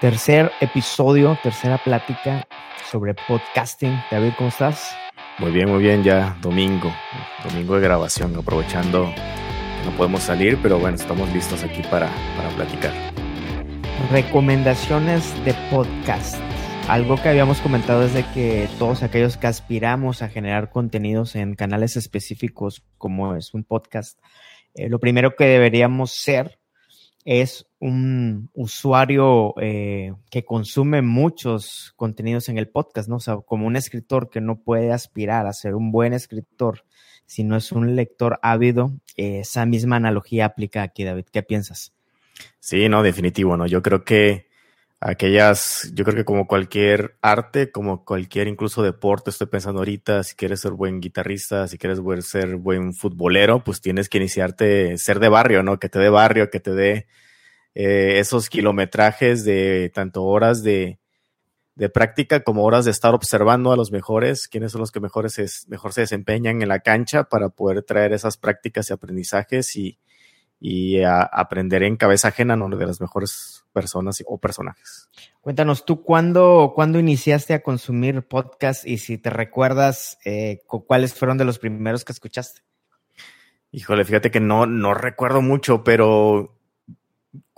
Tercer episodio, tercera plática sobre podcasting. David, ¿cómo estás? Muy bien, muy bien, ya domingo, domingo de grabación, aprovechando que no podemos salir, pero bueno, estamos listos aquí para, para platicar. Recomendaciones de podcast. Algo que habíamos comentado es de que todos aquellos que aspiramos a generar contenidos en canales específicos como es un podcast, eh, lo primero que deberíamos ser es un usuario eh, que consume muchos contenidos en el podcast, ¿no? O sea, como un escritor que no puede aspirar a ser un buen escritor si no es un lector ávido, eh, esa misma analogía aplica aquí, David. ¿Qué piensas? Sí, no, definitivo, ¿no? Yo creo que aquellas, yo creo que como cualquier arte, como cualquier incluso deporte, estoy pensando ahorita, si quieres ser buen guitarrista, si quieres ser buen futbolero, pues tienes que iniciarte, ser de barrio, ¿no? Que te dé barrio, que te dé eh, esos kilometrajes de tanto horas de, de, práctica como horas de estar observando a los mejores, quiénes son los que mejores es, mejor se desempeñan en la cancha para poder traer esas prácticas y aprendizajes y, y a, aprender en cabeza ajena ¿no? de las mejores personas o personajes. Cuéntanos, ¿tú cuándo, cuándo iniciaste a consumir podcast y si te recuerdas eh, cuáles fueron de los primeros que escuchaste? Híjole, fíjate que no, no recuerdo mucho, pero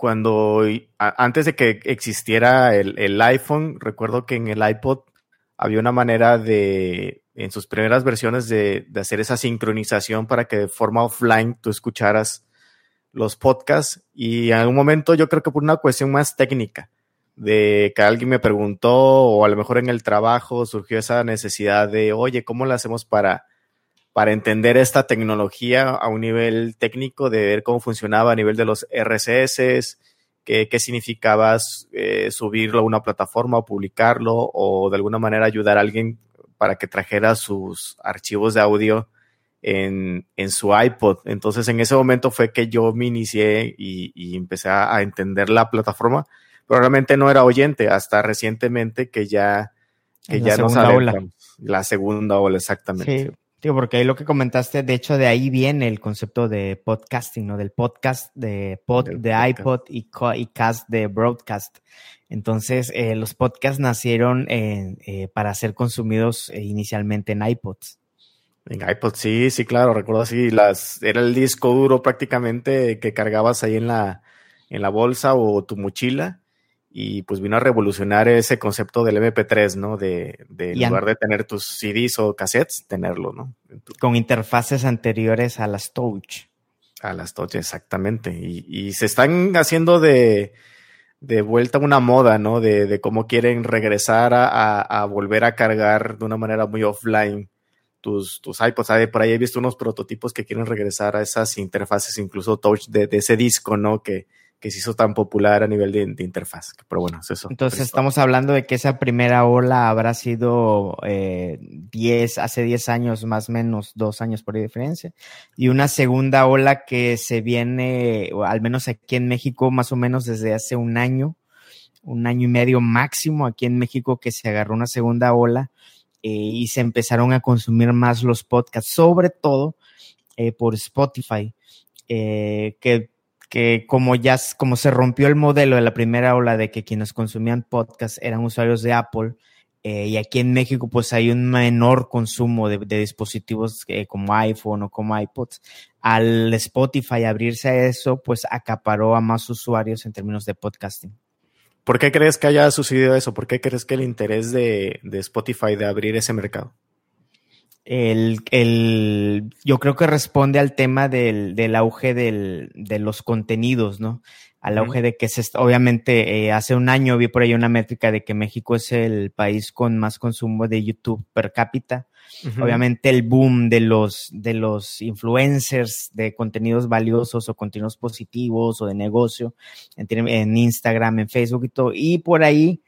cuando antes de que existiera el, iPhone, recuerdo que en el iPod había una manera de, en sus primeras versiones, de, hacer esa sincronización para que de forma offline tú escucharas los podcasts. Y en algún momento yo creo que por una cuestión más técnica, de que alguien me preguntó, o a lo mejor en el trabajo surgió esa necesidad de, oye, ¿cómo lo hacemos para para entender esta tecnología a un nivel técnico, de ver cómo funcionaba a nivel de los RSS, qué, qué significaba eh, subirlo a una plataforma o publicarlo, o de alguna manera ayudar a alguien para que trajera sus archivos de audio en, en su iPod. Entonces, en ese momento fue que yo me inicié y, y empecé a, entender la plataforma, pero realmente no era oyente hasta recientemente que ya, que ya nos La segunda ola, exactamente. Sí, Digo, porque ahí lo que comentaste, de hecho, de ahí viene el concepto de podcasting, ¿no? Del podcast de pod de iPod y, y, cast de broadcast. Entonces, eh, los podcasts nacieron eh, para ser consumidos eh, inicialmente en iPods. En iPod, sí, sí, claro, recuerdo así, las, era el disco duro prácticamente que cargabas ahí en la, en la bolsa o tu mochila y pues vino a revolucionar ese concepto del MP3, ¿no? De, de en lugar de tener tus CDs o cassettes, tenerlo, ¿no? Con interfaces anteriores a las Touch. A las Touch, exactamente. Y, y se están haciendo de, de vuelta una moda, ¿no? De, de cómo quieren regresar a, a, volver a cargar de una manera muy offline tus, tus iPods. Por ahí he visto unos prototipos que quieren regresar a esas interfaces, incluso touch de, de ese disco, ¿no? Que, que se hizo tan popular a nivel de, interfaz. Pero bueno, es eso. Entonces estamos hablando de que esa primera ola habrá sido eh, 10, hace 10 años más o menos, dos años por diferencia. Y una segunda ola que se viene, al menos aquí en México, más o menos desde hace un año, un año y medio máximo aquí en México que se agarró una segunda ola eh, y se empezaron a consumir más los podcasts, sobre todo eh, por Spotify. Eh, que que como ya como se rompió el modelo de la primera ola de que quienes consumían podcast eran usuarios de Apple, eh, y aquí en México pues hay un menor consumo de, dispositivos eh, como iPhone o como iPods. Al Spotify abrirse a eso, pues acaparó a más usuarios en términos de podcasting. ¿Por qué crees que haya sucedido eso? ¿Por qué crees que el interés de, de Spotify de abrir ese mercado? El, el, yo creo que responde al tema del, del auge del, de los contenidos, ¿no? Al auge de que se, obviamente, eh, hace un año vi por ahí una métrica de que México es el país con más consumo de YouTube per cápita. Obviamente el boom de los, de los influencers de contenidos valiosos o contenidos positivos o de negocio en, en Instagram, en Facebook y todo. Y por ahí,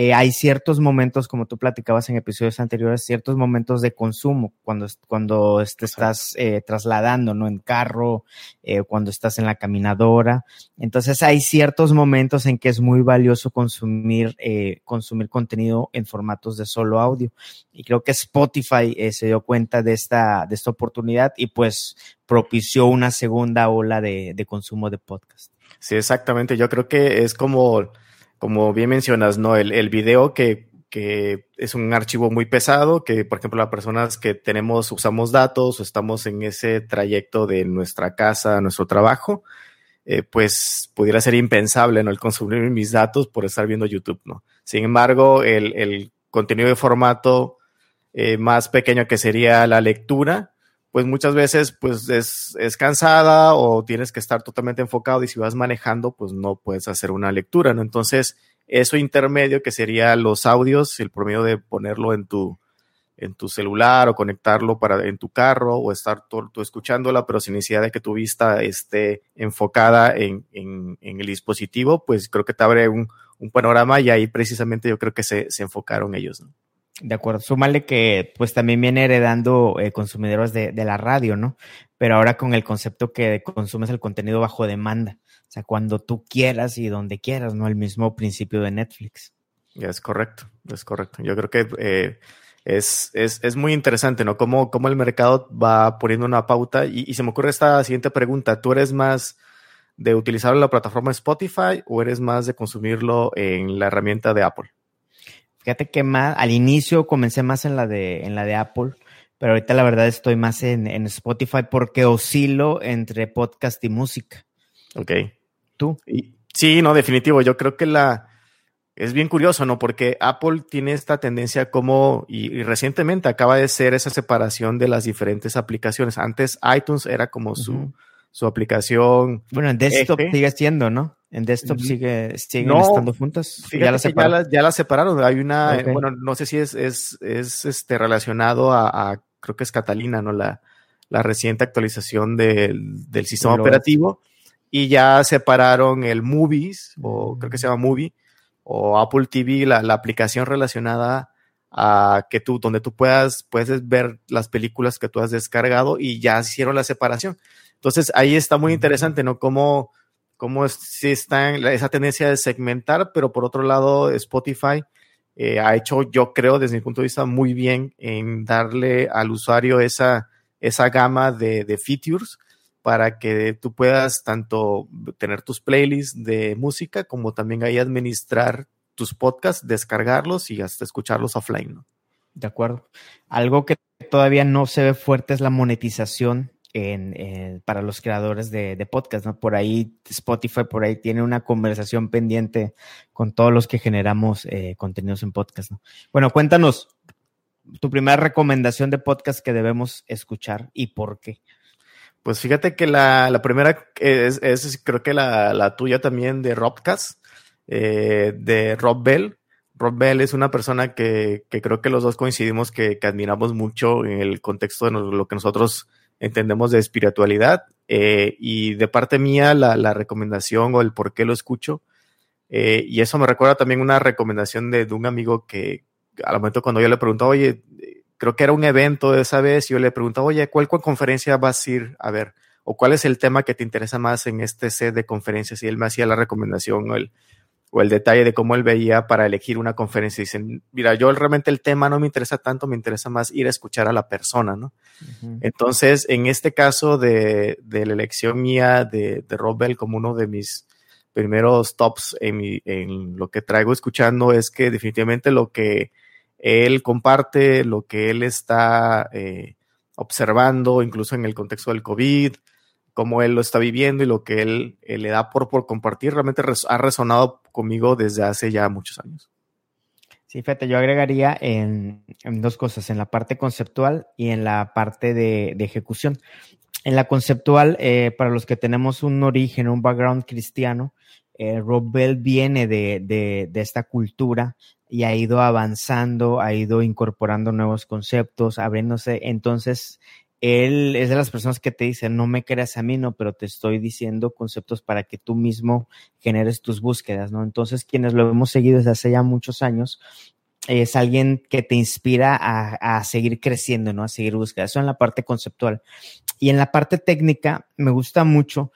eh, hay ciertos momentos, como tú platicabas en episodios anteriores, ciertos momentos de consumo cuando, cuando te estás eh, trasladando, ¿no? En carro, eh, cuando estás en la caminadora. Entonces hay ciertos momentos en que es muy valioso consumir, consumir contenido en formatos de solo audio. Y creo que Spotify se dio cuenta de esta, de esta oportunidad y pues propició una segunda ola de, de consumo de podcast. Sí, exactamente. Yo creo que es como como bien mencionas, ¿no? El, el video que, que es un archivo muy pesado, que por ejemplo las personas que tenemos, usamos datos o estamos en ese trayecto de nuestra casa nuestro trabajo, eh, pues pudiera ser impensable, ¿no? El consumir mis datos por estar viendo YouTube, ¿no? Sin embargo, el, el contenido de formato eh, más pequeño que sería la lectura, pues muchas veces pues es, es, cansada o tienes que estar totalmente enfocado y si vas manejando pues no puedes hacer una lectura, ¿no? Entonces, eso intermedio que sería los audios, el promedio de ponerlo en tu, en tu celular o conectarlo para en tu carro o estar tú, escuchándola, pero sin necesidad de que tu vista esté enfocada en, en, en el dispositivo, pues creo que te abre un, un, panorama y ahí precisamente yo creo que se, se enfocaron ellos. ¿no? De acuerdo, súmale que pues también viene heredando eh, consumidores de, la radio, ¿no? Pero ahora con el concepto que consumes el contenido bajo demanda, o sea, cuando tú quieras y donde quieras, ¿no? El mismo principio de Netflix. Es correcto, es correcto. Yo creo que eh, es, es, es, muy interesante, ¿no? Cómo, cómo el mercado va poniendo una pauta y, y, se me ocurre esta siguiente pregunta. ¿Tú eres más de utilizar la plataforma Spotify o eres más de consumirlo en la herramienta de Apple? Fíjate que más, al inicio comencé más en la de, en la de Apple, pero ahorita la verdad estoy más en, en Spotify porque oscilo entre podcast y música. Ok. ¿Tú? Sí, no, definitivo. Yo creo que la es bien curioso, ¿no? Porque Apple tiene esta tendencia como, y, y, recientemente acaba de ser esa separación de las diferentes aplicaciones. Antes iTunes era como su, uh -huh. su aplicación. Bueno, en desktop F. sigue siendo, ¿no? En desktop sigue, siguen no, estando juntas. Ya las, ya, las, ya las separaron. Hay una, okay. bueno, no sé si es, es, es este relacionado a, a, creo que es Catalina, ¿no? La, la reciente actualización del, del sistema Lo operativo. Es. Y ya separaron el Movies, o creo que se llama Movie, o Apple TV, la, la aplicación relacionada a que tú, donde tú puedas, puedes ver las películas que tú has descargado y ya hicieron la separación. Entonces ahí está muy interesante, ¿no? Cómo, cómo sí está en esa tendencia de segmentar, pero por otro lado, Spotify eh, ha hecho, yo creo, desde mi punto de vista, muy bien en darle al usuario esa, esa gama de, de features para que tú puedas tanto tener tus playlists de música como también ahí administrar tus podcasts, descargarlos y hasta escucharlos offline. De acuerdo. Algo que todavía no se ve fuerte es la monetización en, para los creadores de, de, podcast. Por ahí Spotify, por ahí tiene una conversación pendiente con todos los que generamos eh, contenidos en podcast, ¿no? Bueno, cuéntanos tu primera recomendación de podcast que debemos escuchar y por qué. Pues fíjate que la, la primera es, es, creo que la, la tuya también de Robcast, eh, de Rob Bell. Rob Bell es una persona que, que creo que los dos coincidimos que, que, admiramos mucho en el contexto de lo que nosotros entendemos de espiritualidad. Eh, y de parte mía, la, la, recomendación o el por qué lo escucho. Eh, y eso me recuerda también una recomendación de, un amigo que al momento cuando yo le preguntaba, oye, creo que era un evento de esa vez, yo le preguntaba, oye, ¿cuál, ¿cuál, conferencia vas a ir a ver? ¿O cuál es el tema que te interesa más en este set de conferencias? Y él me hacía la recomendación o el, o el detalle de cómo él veía para elegir una conferencia. Dicen, mira, yo realmente el tema no me interesa tanto, me interesa más ir a escuchar a la persona, ¿no? Uh -huh. Entonces, en este caso de, de la elección mía de, de Rob Bell como uno de mis primeros tops en, mi, en lo que traigo escuchando es que definitivamente lo que él comparte lo que él está eh, observando, incluso en el contexto del COVID, cómo él lo está viviendo y lo que él, él le da por, por compartir, realmente res, ha resonado conmigo desde hace ya muchos años. Sí, fíjate, yo agregaría en, en, dos cosas, en la parte conceptual y en la parte de, ejecución. En la conceptual, eh, para los que tenemos un origen, un background cristiano, eh, Rob Bell viene de, de, esta cultura y ha ido avanzando, ha ido incorporando nuevos conceptos, abriéndose. Entonces, él es de las personas que te dicen, no me creas a mí, no, pero te estoy diciendo conceptos para que tú mismo generes tus búsquedas, ¿no? Entonces, quienes lo hemos seguido desde hace ya muchos años, es alguien que te inspira a, a seguir creciendo, ¿no? A seguir búsquedas. Eso en la parte conceptual. Y en la parte técnica, me gusta mucho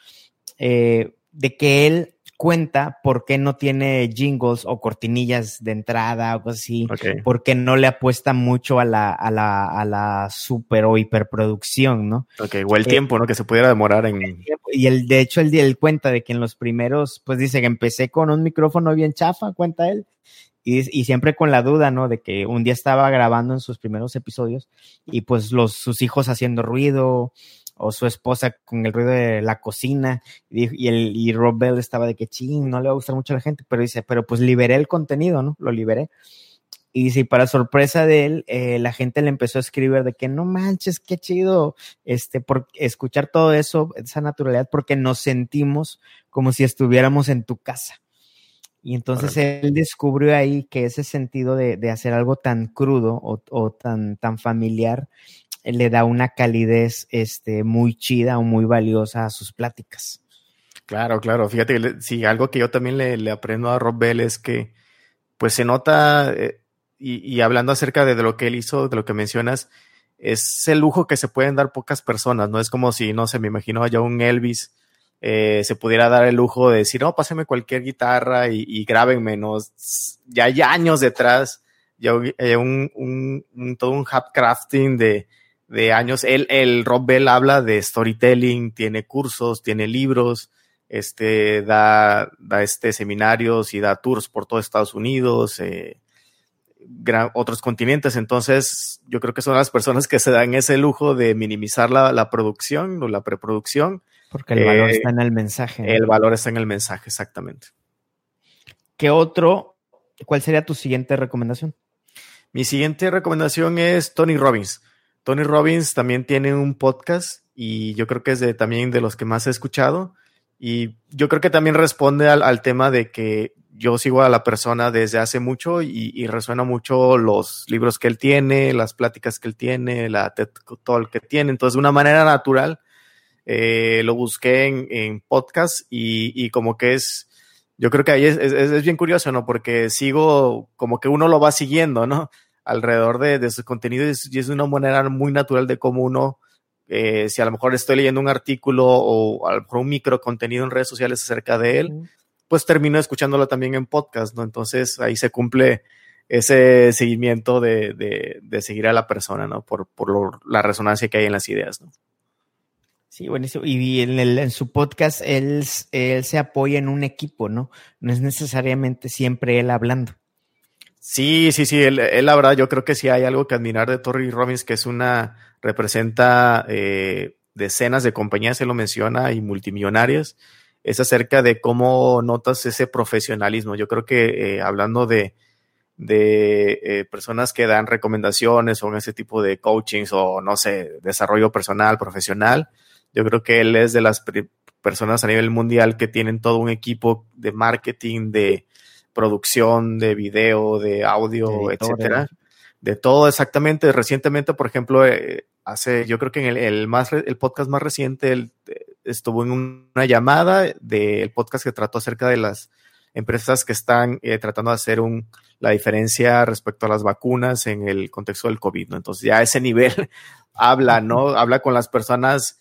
eh, de que él cuenta por qué no tiene jingles o cortinillas de entrada o cosas así, porque no le apuesta mucho a la, a la, a la super o hiperproducción, ¿no? Ok, o el eh, tiempo, ¿no? Que se pudiera demorar en... Y el, de hecho, él, él cuenta de que en los primeros, pues dice que empecé con un micrófono bien chafa, cuenta él, y, y, siempre con la duda, ¿no? De que un día estaba grabando en sus primeros episodios y pues los, sus hijos haciendo ruido o su esposa con el ruido de la cocina y, el, y Rob Bell estaba de que ching, no le va a gustar mucho a la gente, pero dice, pero pues liberé el contenido, ¿no? Lo liberé. Y dice, para sorpresa de él, eh, la gente le empezó a escribir de que no manches, qué chido, este, por escuchar todo eso, esa naturalidad, porque nos sentimos como si estuviéramos en tu casa. Y entonces él descubrió ahí que ese sentido de, de hacer algo tan crudo o, o, tan, tan familiar le da una calidez este, muy chida o muy valiosa a sus pláticas. Claro, claro. Fíjate, sí, algo que yo también le, aprendo a Rob Bell es que, pues se nota, eh, y, hablando acerca de, lo que él hizo, de lo que mencionas, es el lujo que se pueden dar pocas personas, ¿no? Es como si, no sé, me imagino ya un Elvis eh, se pudiera dar el lujo de decir, no, pásame cualquier guitarra y, y grábenme, ¿no? Ya hay años detrás, ya un, un, un, todo un de, de años. Él, el Rob Bell habla de storytelling, tiene cursos, tiene libros, este, da, da este seminarios y da tours por todo Estados Unidos, eh, otros continentes. Entonces, yo creo que son las personas que se dan ese lujo de minimizar la, la producción o la preproducción. Porque el valor eh, está en el mensaje. El valor está en el mensaje, exactamente. ¿Qué otro? ¿Cuál sería tu siguiente recomendación? Mi siguiente recomendación es Tony Robbins. Tony Robbins también tiene un podcast y yo creo que es de, también de los que más he escuchado. Y yo creo que también responde al, tema de que yo sigo a la persona desde hace mucho y, resuena mucho los libros que él tiene, las pláticas que él tiene, la TED Talk que tiene. Entonces, de una manera natural, eh, lo busqué en, podcast y, como que es, yo creo que ahí es, es, bien curioso, ¿no? Porque sigo, como que uno lo va siguiendo, ¿no? Alrededor de, de su contenido y es, una manera muy natural de cómo uno, eh, si a lo mejor estoy leyendo un artículo o a lo mejor un micro contenido en redes sociales acerca de él, pues termino escuchándolo también en podcast, ¿no? Entonces ahí se cumple ese seguimiento de, de, de seguir a la persona, ¿no? Por, por la resonancia que hay en las ideas, ¿no? Sí, buenísimo. Y en, el, en su podcast él, él se apoya en un equipo, ¿no? No es necesariamente siempre él hablando. Sí, sí, sí, él, la verdad yo creo que sí hay algo que admirar de Torrey Robbins, que es una, representa eh, decenas de compañías, se lo menciona, y multimillonarias, es acerca de cómo notas ese profesionalismo. Yo creo que eh, hablando de, de eh, personas que dan recomendaciones o en ese tipo de coachings o no sé, desarrollo personal, profesional, yo creo que él es de las personas a nivel mundial que tienen todo un equipo de marketing, de producción de video, de audio, etcétera. De todo exactamente. Recientemente, por ejemplo, eh, hace, yo creo que en el, más, el podcast más reciente él, eh, estuvo en una llamada del podcast que trató acerca de las empresas que están eh, tratando de hacer un, la diferencia respecto a las vacunas en el contexto del COVID, ¿no? Entonces ya a ese nivel habla, ¿no? Habla con las personas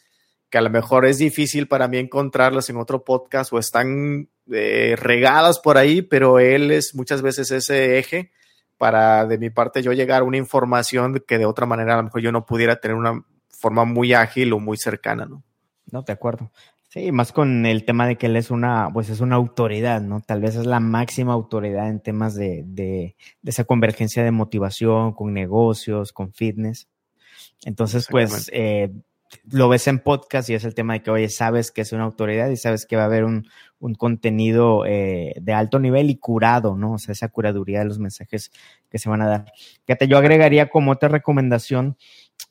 que a lo mejor es difícil para mí encontrarlas en otro podcast o están eh, regadas por ahí, pero él es muchas veces ese eje para de mi parte yo llegar a una información que de otra manera a lo mejor yo no pudiera tener una forma muy ágil o muy cercana, ¿no? No, de acuerdo. Sí, más con el tema de que él es una, pues es una autoridad, ¿no? Tal vez es la máxima autoridad en temas de, de, de esa convergencia de motivación con negocios, con fitness. Entonces, pues, eh, lo ves en podcast y es el tema de que, oye, sabes que es una autoridad y sabes que va a haber un, un contenido eh, de alto nivel y curado, ¿no? O sea, esa curaduría de los mensajes que se van a dar. Fíjate, yo agregaría como otra recomendación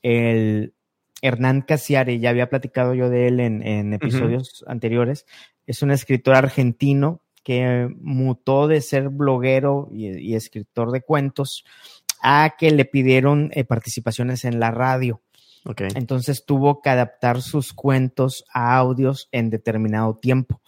el Hernán Casiari, ya había platicado yo de él en, en episodios anteriores. Es un escritor argentino que mutó de ser bloguero y, escritor de cuentos a que le pidieron eh, participaciones en la radio. Entonces tuvo que adaptar sus cuentos a audios en determinado tiempo,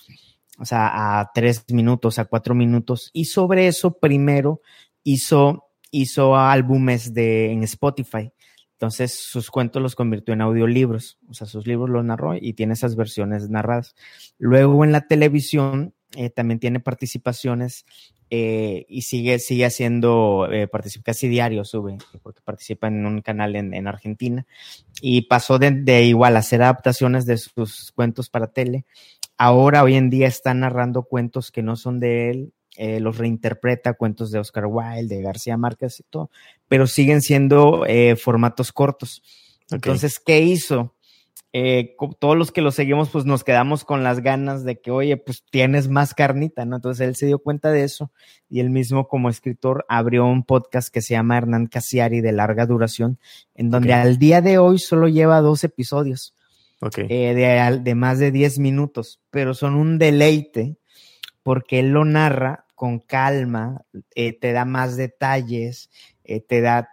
o sea, a tres minutos, a cuatro minutos. Y sobre eso primero hizo, hizo álbumes de, en Spotify. Entonces sus cuentos los convirtió en audiolibros, o sea, sus libros los narró y tiene esas versiones narradas. Luego en la televisión eh, también tiene participaciones eh, y sigue, sigue haciendo, eh, participa casi diario, sube, porque participa en un canal en, en Argentina. Y pasó de, de, igual hacer adaptaciones de sus cuentos para tele. Ahora, hoy en día, está narrando cuentos que no son de él, eh, los reinterpreta, cuentos de Oscar Wilde, de García Márquez y todo, pero siguen siendo formatos cortos. Okay. Entonces, ¿qué hizo? Eh, todos los que lo seguimos, pues nos quedamos con las ganas de que, oye, pues tienes más carnita, ¿no? Entonces él se dio cuenta de eso y él mismo como escritor abrió un podcast que se llama Hernán Casiari de larga duración, en donde okay. al día de hoy solo lleva dos episodios okay. eh, de, de, más de 10 minutos, pero son un deleite porque él lo narra con calma, eh, te da más detalles, eh, te da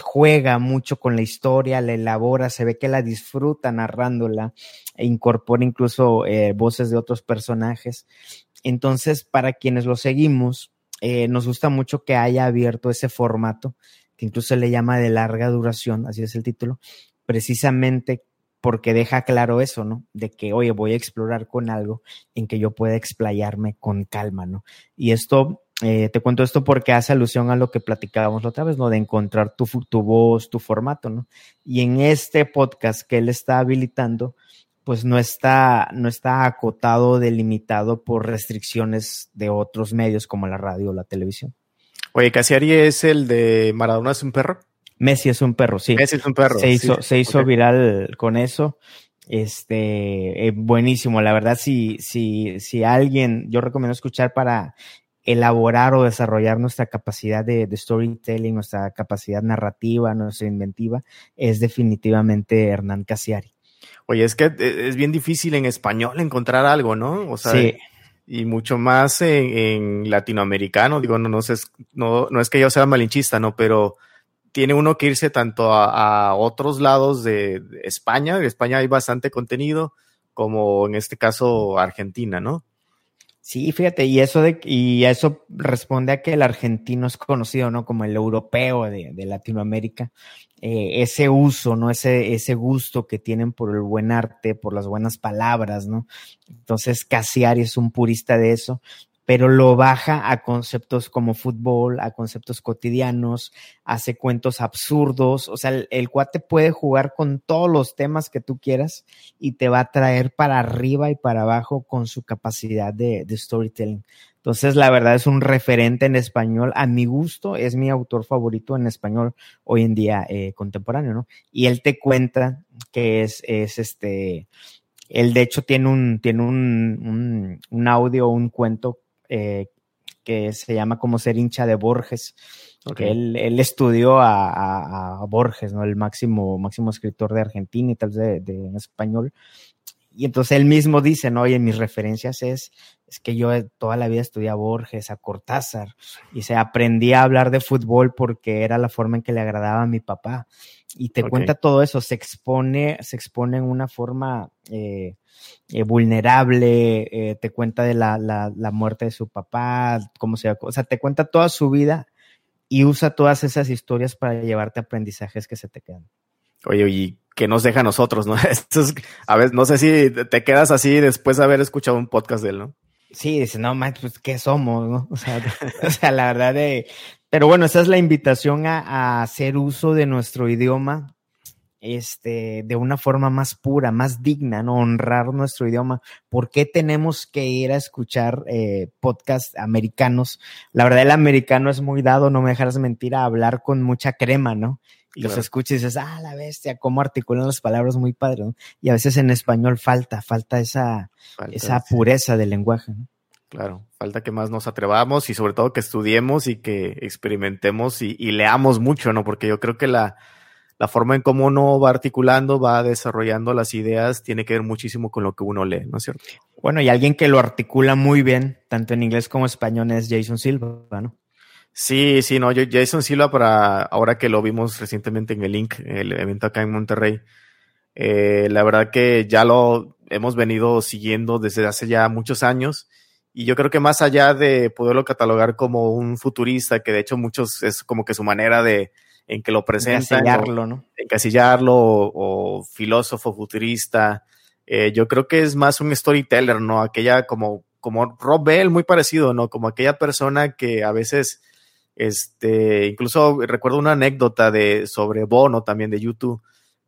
juega mucho con la historia, la elabora, se ve que la disfruta narrándola, e incorpora incluso eh, voces de otros personajes. Entonces, para quienes lo seguimos, eh, nos gusta mucho que haya abierto ese formato, que incluso le llama de larga duración, así es el título, precisamente porque deja claro eso, ¿no? De que, oye, voy a explorar con algo en que yo pueda explayarme con calma, ¿no? Y esto eh, te cuento esto porque hace alusión a lo que platicábamos la otra vez, ¿no? De encontrar tu, tu voz, tu formato, ¿no? Y en este podcast que él está habilitando, pues no está, no está acotado, delimitado por restricciones de otros medios como la radio o la televisión. Oye, Casiari es el de Maradona es un perro. Messi es un perro, sí. Messi es un perro. Se hizo, sí. se hizo okay. viral con eso. Este, eh, buenísimo. La verdad, si, si, si alguien, yo recomiendo escuchar para elaborar o desarrollar nuestra capacidad de, de, storytelling, nuestra capacidad narrativa, nuestra inventiva, es definitivamente Hernán Casiari. Oye, es que es bien difícil en español encontrar algo, ¿no? O sea, sí. y mucho más en, en, latinoamericano, digo, no, no, sé, no, no es que yo sea malinchista, ¿no? Pero tiene uno que irse tanto a, a otros lados de, de España, en España hay bastante contenido, como en este caso Argentina, ¿no? Sí, fíjate, y eso de, y eso responde a que el argentino es conocido, ¿no? Como el europeo de, de Latinoamérica. Eh, ese uso, ¿no? Ese, ese gusto que tienen por el buen arte, por las buenas palabras, ¿no? Entonces, Casiari es un purista de eso pero lo baja a conceptos como fútbol, a conceptos cotidianos, hace cuentos absurdos, o sea, el, cuate puede jugar con todos los temas que tú quieras y te va a traer para arriba y para abajo con su capacidad de, de storytelling. Entonces, la verdad es un referente en español, a mi gusto, es mi autor favorito en español hoy en día eh, contemporáneo, ¿no? Y él te cuenta que es, es este, él de hecho tiene un, tiene un, un, un audio, un cuento eh, que se llama como ser hincha de Borges. Okay. Él, él, estudió a, a, a, Borges, ¿no? El máximo, máximo escritor de Argentina y tal vez de, de, en español. Y entonces él mismo dice, ¿no? Y en mis referencias es, es que yo toda la vida estudié a Borges, a Cortázar, y se aprendí a hablar de fútbol porque era la forma en que le agradaba a mi papá. Y te okay. cuenta todo eso, se expone, se expone en una forma eh, eh, vulnerable, eh, te cuenta de la, la, la, muerte de su papá, cómo se o sea, te cuenta toda su vida y usa todas esas historias para llevarte aprendizajes que se te quedan. Oye, y que nos deja a nosotros, ¿no? Esto es, a ver, no sé si te quedas así después de haber escuchado un podcast de él, ¿no? Sí, dice, no, man, pues, ¿qué somos, no? O sea, o sea, la verdad de... Pero bueno, esa es la invitación a, a hacer uso de nuestro idioma, este, de una forma más pura, más digna, ¿no? Honrar nuestro idioma. ¿Por qué tenemos que ir a escuchar eh, podcasts americanos? La verdad, el americano es muy dado, no me dejarás mentir, a hablar con mucha crema, ¿no? Y claro. los escuchas y dices, ah, la bestia, cómo articulan las palabras muy padre, ¿no? Y a veces en español falta, falta esa, falta esa pureza del lenguaje, ¿no? Claro, falta que más nos atrevamos y sobre todo que estudiemos y que experimentemos y, y leamos mucho, ¿no? Porque yo creo que la, la forma en cómo uno va articulando, va desarrollando las ideas, tiene que ver muchísimo con lo que uno lee, ¿no es cierto? Bueno, y alguien que lo articula muy bien, tanto en inglés como español, es Jason Silva, ¿no? Sí, sí, no, yo, Jason Silva, para ahora que lo vimos recientemente en el Link, el evento acá en Monterrey, eh, la verdad que ya lo hemos venido siguiendo desde hace ya muchos años. Y yo creo que más allá de poderlo catalogar como un futurista, que de hecho muchos es como que su manera de, en que lo presentan. Encasillarlo, ¿no? Encasillarlo o, o filósofo futurista. Eh, yo creo que es más un storyteller, ¿no? Aquella como, como Rob Bell, muy parecido, ¿no? Como aquella persona que a veces, este, incluso recuerdo una anécdota de, sobre Bono también de YouTube,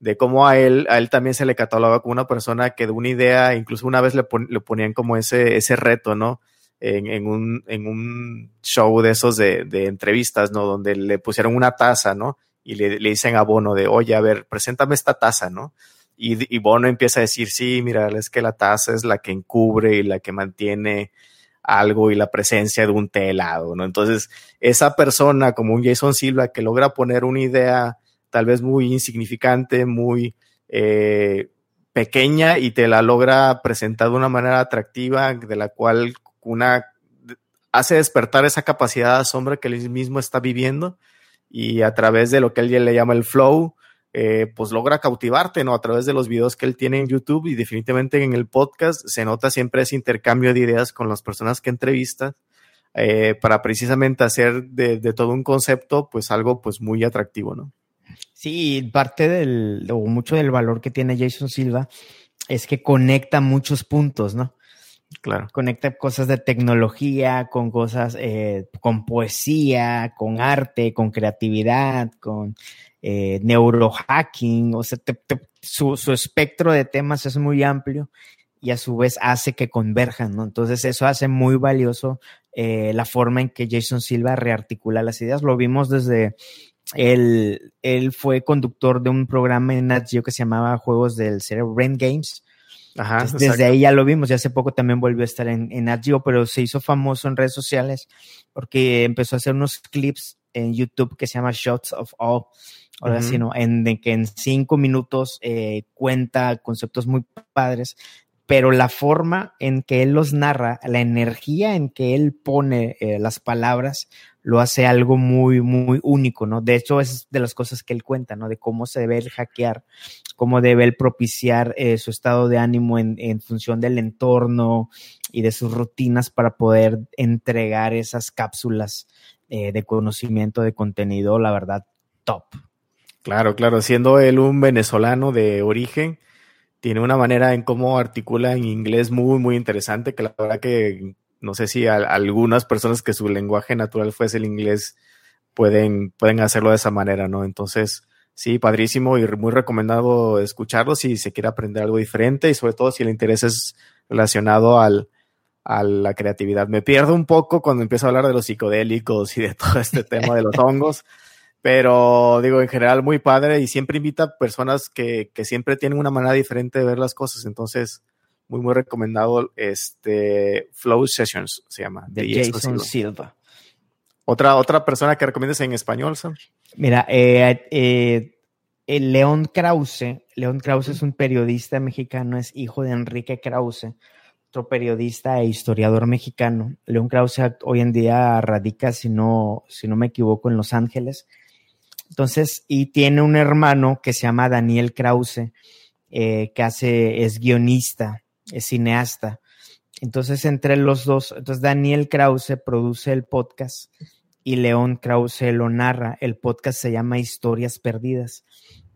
de cómo a él, a él también se le cataloga como una persona que de una idea, incluso una vez le, le ponían como ese, ese reto, ¿no? En, en, un, en un show de esos de, de entrevistas, ¿no? Donde le pusieron una taza, ¿no? Y le, le dicen a Bono de, oye, a ver, preséntame esta taza, ¿no? Y, y Bono empieza a decir, sí, mira, es que la taza es la que encubre y la que mantiene algo y la presencia de un té helado, ¿no? Entonces, esa persona como un Jason Silva que logra poner una idea tal vez muy insignificante, muy eh, pequeña y te la logra presentar de una manera atractiva, de la cual una hace despertar esa capacidad de asombro que él mismo está viviendo y a través de lo que él le llama el flow, eh, pues logra cautivarte, ¿no? A través de los videos que él tiene en YouTube y definitivamente en el podcast se nota siempre ese intercambio de ideas con las personas que entrevista eh, para precisamente hacer de, de, todo un concepto, pues algo pues muy atractivo, ¿no? Sí, parte del, o mucho del valor que tiene Jason Silva es que conecta muchos puntos, ¿no? Claro. Conecta cosas de tecnología con cosas, eh, con poesía, con arte, con creatividad, con eh, neurohacking, o sea, te, te, su, su, espectro de temas es muy amplio y a su vez hace que converjan, ¿no? Entonces eso hace muy valioso eh, la forma en que Jason Silva rearticula las ideas. Lo vimos desde, él, él fue conductor de un programa en Nat Geo que se llamaba Juegos del Cerebro, Brain Games. Ajá, Entonces, desde ahí ya lo vimos, ya hace poco también volvió a estar en, en Nat Geo, pero se hizo famoso en redes sociales porque empezó a hacer unos clips en YouTube que se llama Shots of All ahora uh -huh. sí, ¿no? En de que en cinco minutos eh, cuenta conceptos muy padres, pero la forma en que él los narra, la energía en que él pone eh, las palabras, lo hace algo muy, muy único, ¿no? De hecho, es de las cosas que él cuenta, ¿no? De cómo se debe el hackear, cómo debe él propiciar eh, su estado de ánimo en, en, función del entorno y de sus rutinas para poder entregar esas cápsulas eh, de conocimiento, de contenido, la verdad, top. Claro, claro, siendo él un venezolano de origen, tiene una manera en cómo articula en inglés muy, muy interesante, que la verdad que no sé si algunas personas que su lenguaje natural fuese el inglés pueden, pueden hacerlo de esa manera, ¿no? Entonces, sí, padrísimo y muy recomendado escucharlo si se quiere aprender algo diferente y sobre todo si el interés es relacionado al, a la creatividad. Me pierdo un poco cuando empiezo a hablar de los psicodélicos y de todo este tema de los hongos. Pero digo, en general muy padre y siempre invita a personas que, que, siempre tienen una manera diferente de ver las cosas. Entonces, muy, muy recomendado este Flow Sessions, se llama. De, de Jason Silva. ¿Otra, ¿Otra persona que recomiendes en español, Sam? Mira, eh, eh, el León Krause, León Krause es un periodista mexicano, es hijo de Enrique Krause, otro periodista e historiador mexicano. León Krause hoy en día radica, si no, si no me equivoco, en Los Ángeles. Entonces, y tiene un hermano que se llama Daniel Krause, eh, que hace, es guionista, es cineasta. Entonces, entre los dos, entonces Daniel Krause produce el podcast y León Krause lo narra. El podcast se llama Historias Perdidas.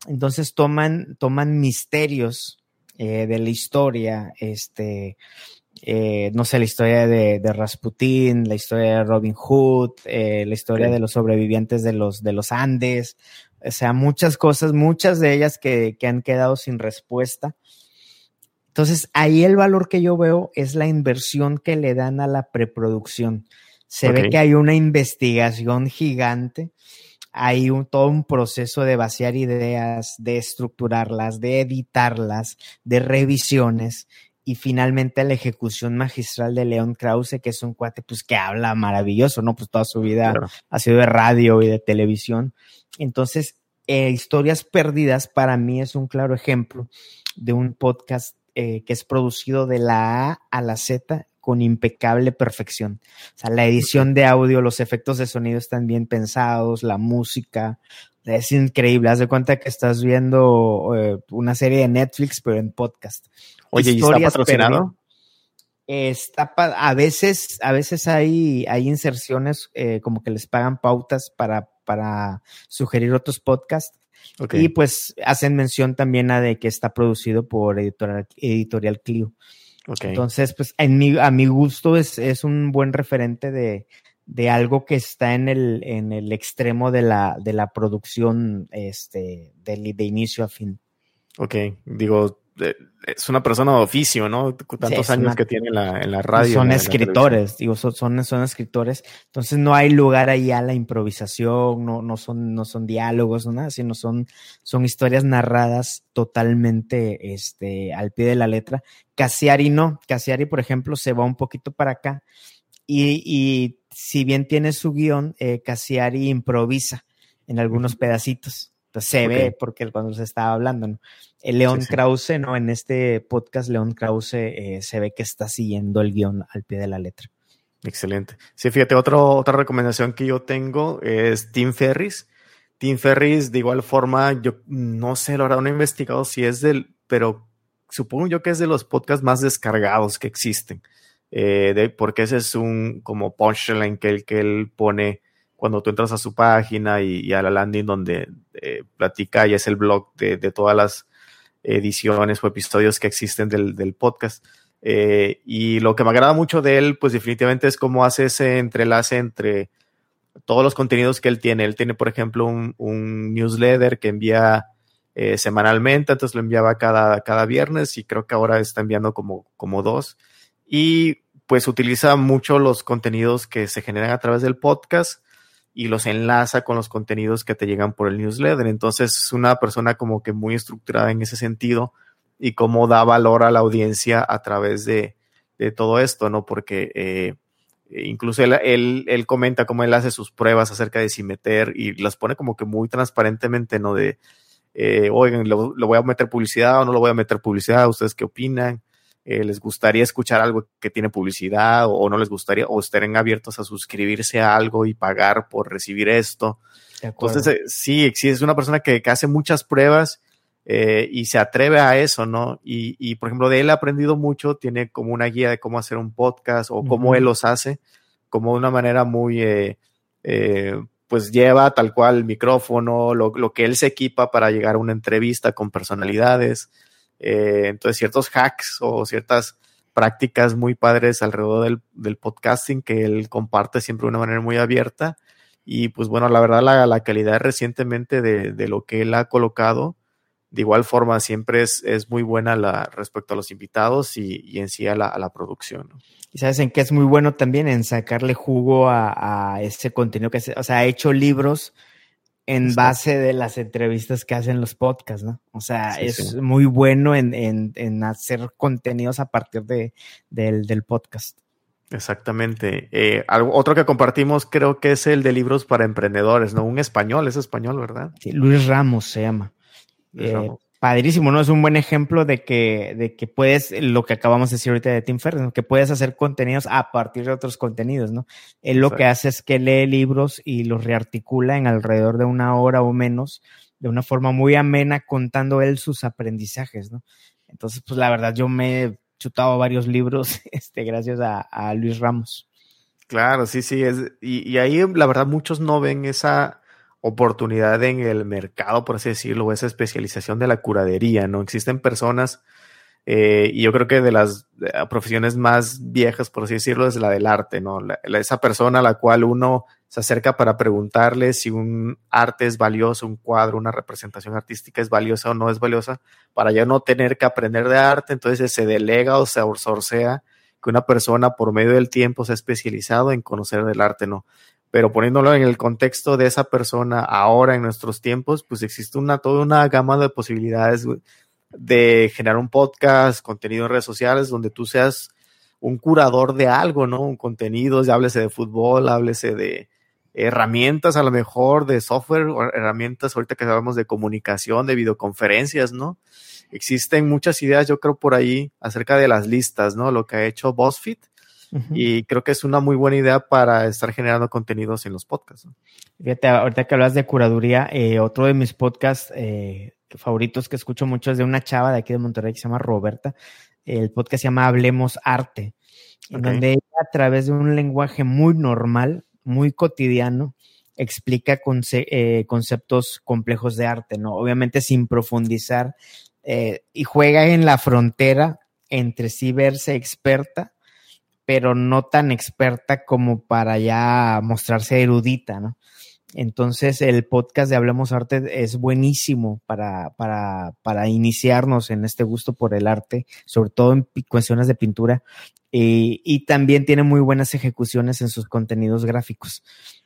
Entonces toman, toman misterios eh, de la historia, este, eh, no sé, la historia de, de, Rasputín, la historia de Robin Hood, eh, la historia sí. de los sobrevivientes de los, de los Andes, o sea, muchas cosas, muchas de ellas que, que, han quedado sin respuesta. Entonces, ahí el valor que yo veo es la inversión que le dan a la preproducción. Se okay. ve que hay una investigación gigante, hay un, todo un proceso de vaciar ideas, de estructurarlas, de editarlas, de revisiones y finalmente la ejecución magistral de León Krause, que es un cuate pues que habla maravilloso, ¿no? Pues toda su vida claro. ha sido de radio y de televisión. Entonces, eh, Historias Perdidas para mí es un claro ejemplo de un podcast eh, que es producido de la A a la Z con impecable perfección. O sea, la edición de audio, los efectos de sonido están bien pensados, la música, es increíble. Haz de cuenta que estás viendo eh, una serie de Netflix, pero en podcast. Oye, ¿y está patrocinado? Está a veces, a veces hay, hay inserciones eh, como que les pagan pautas para, para sugerir otros podcasts. Okay. Y pues hacen mención también a de que está producido por Editorial, editorial Clio. Entonces, pues en mi, a mi gusto es, es un buen referente de, de algo que está en el, en el extremo de la, de la producción este, de, de inicio a fin. Ok, digo, es una persona de oficio, ¿no? Tantos años que tiene en la, en la radio. Son escritores, digo, son, son, escritores. Entonces no hay lugar ahí a la improvisación, no, no, son, no son diálogos, no nada, sino son, son historias narradas totalmente este, al pie de la letra. Cassiari no, Cassiari, por ejemplo, se va un poquito para acá y, y si bien tiene su guion, eh, Cassiari improvisa en algunos pedacitos. Entonces se ve porque cuando se estaba hablando, ¿no? El León Krause, ¿no? En este podcast, León Krause eh, se ve que está siguiendo el guion al pie de la letra. Excelente. Sí, fíjate, otro, otra recomendación que yo tengo es Tim Ferris. Tim Ferris, de igual forma, yo no sé, la verdad, no he investigado si es del, pero supongo yo que es de los podcasts más descargados que existen. Eh, de, porque ese es un como punchline que él, que él pone cuando tú entras a su página y, a la landing donde eh, platica y es el blog de, todas las ediciones o episodios que existen del, podcast. Eh, y lo que me agrada mucho de él, pues definitivamente es cómo hace ese entrelace entre todos los contenidos que él tiene. Él tiene, por ejemplo, un, newsletter que envía semanalmente, antes lo enviaba cada, cada viernes y creo que ahora está enviando como, como dos y pues utiliza mucho los contenidos que se generan a través del podcast y los enlaza con los contenidos que te llegan por el newsletter. Entonces es una persona como que muy estructurada en ese sentido y cómo da valor a la audiencia a través de, todo esto, ¿no? Porque eh, incluso él, él, comenta cómo él hace sus pruebas acerca de si meter y las pone como que muy transparentemente, ¿no? De, eh, oigan, ¿lo, ¿lo, voy a meter publicidad o no lo voy a meter publicidad? ¿Ustedes qué opinan? Eh, les gustaría escuchar algo que tiene publicidad o, no les gustaría, o estén abiertos a suscribirse a algo y pagar por recibir esto. Entonces, eh, sí, sí, es una persona que, hace muchas pruebas eh, y se atreve a eso, ¿no? Y, por ejemplo, de él ha aprendido mucho, tiene como una guía de cómo hacer un podcast o cómo él los hace, como de una manera muy, pues lleva tal cual el micrófono, lo, lo, que él se equipa para llegar a una entrevista con personalidades. Eh, entonces, ciertos hacks o ciertas prácticas muy padres alrededor del, podcasting que él comparte siempre de una manera muy abierta. Y pues bueno, la verdad, la, calidad recientemente de, lo que él ha colocado, de igual forma, siempre es, muy buena la, respecto a los invitados y, en sí a la, producción. Y sabes en qué es muy bueno también en sacarle jugo a, a ese contenido que se, o sea, ha hecho libros en base de las entrevistas que hacen los podcasts, ¿no? O sea, es muy bueno en, hacer contenidos a partir de, del, podcast. Exactamente. Eh, otro que compartimos creo que es el de libros para emprendedores, ¿no? Un español, es español, ¿verdad? Sí, Luis Ramos se llama. Luis eh, padrísimo, ¿no? Es un buen ejemplo de que, de que puedes, lo que acabamos de decir ahorita de Tim Ferriss, que puedes hacer contenidos a partir de otros contenidos, ¿no? Él lo que hace es que lee libros y los rearticula en alrededor de una hora o menos, de una forma muy amena, contando él sus aprendizajes, ¿no? Entonces, pues la verdad, yo me he chutado varios libros, este, gracias a, Luis Ramos. Claro, sí, sí, es, y, y ahí la verdad muchos no ven esa, oportunidad en el mercado, por así decirlo, esa especialización de la curadería, ¿no? Existen personas, eh, y yo creo que de las profesiones más viejas, por así decirlo, es la del arte, ¿no? esa persona a la cual uno se acerca para preguntarle si un arte es valioso, un cuadro, una representación artística es valiosa o no es valiosa, para ya no tener que aprender de arte, entonces se delega o se outsourcea que una persona por medio del tiempo se ha especializado en conocer del arte, ¿no? Pero poniéndolo en el contexto de esa persona ahora en nuestros tiempos, pues existe una toda una gama de posibilidades de generar un podcast, contenido en redes sociales, donde tú seas un curador de algo, ¿no? Un contenido, ya háblese de fútbol, háblese de herramientas a lo mejor, de software, herramientas ahorita que sabemos de comunicación, de videoconferencias, ¿no? Existen muchas ideas, yo creo, por ahí acerca de las listas, ¿no? Lo que ha hecho BuzzFeed y creo que es una muy buena idea para estar generando contenidos en los podcasts. Fíjate, ahorita que hablas de curaduría, eh, otro de mis podcasts eh, favoritos que escucho mucho es de una chava de aquí de Monterrey que se llama Roberta. El podcast se llama Hablemos Arte, en donde ella a través de un lenguaje muy normal, muy cotidiano, explica eh, conceptos complejos de arte, ¿no? Obviamente sin profundizar y juega en la frontera entre sí verse experta, pero no tan experta como para ya mostrarse erudita, ¿no? Entonces el podcast de Hablemos Arte es buenísimo para, para, para iniciarnos en este gusto por el arte, sobre todo en cuestiones de pintura, y, y también tiene muy buenas ejecuciones en sus contenidos gráficos.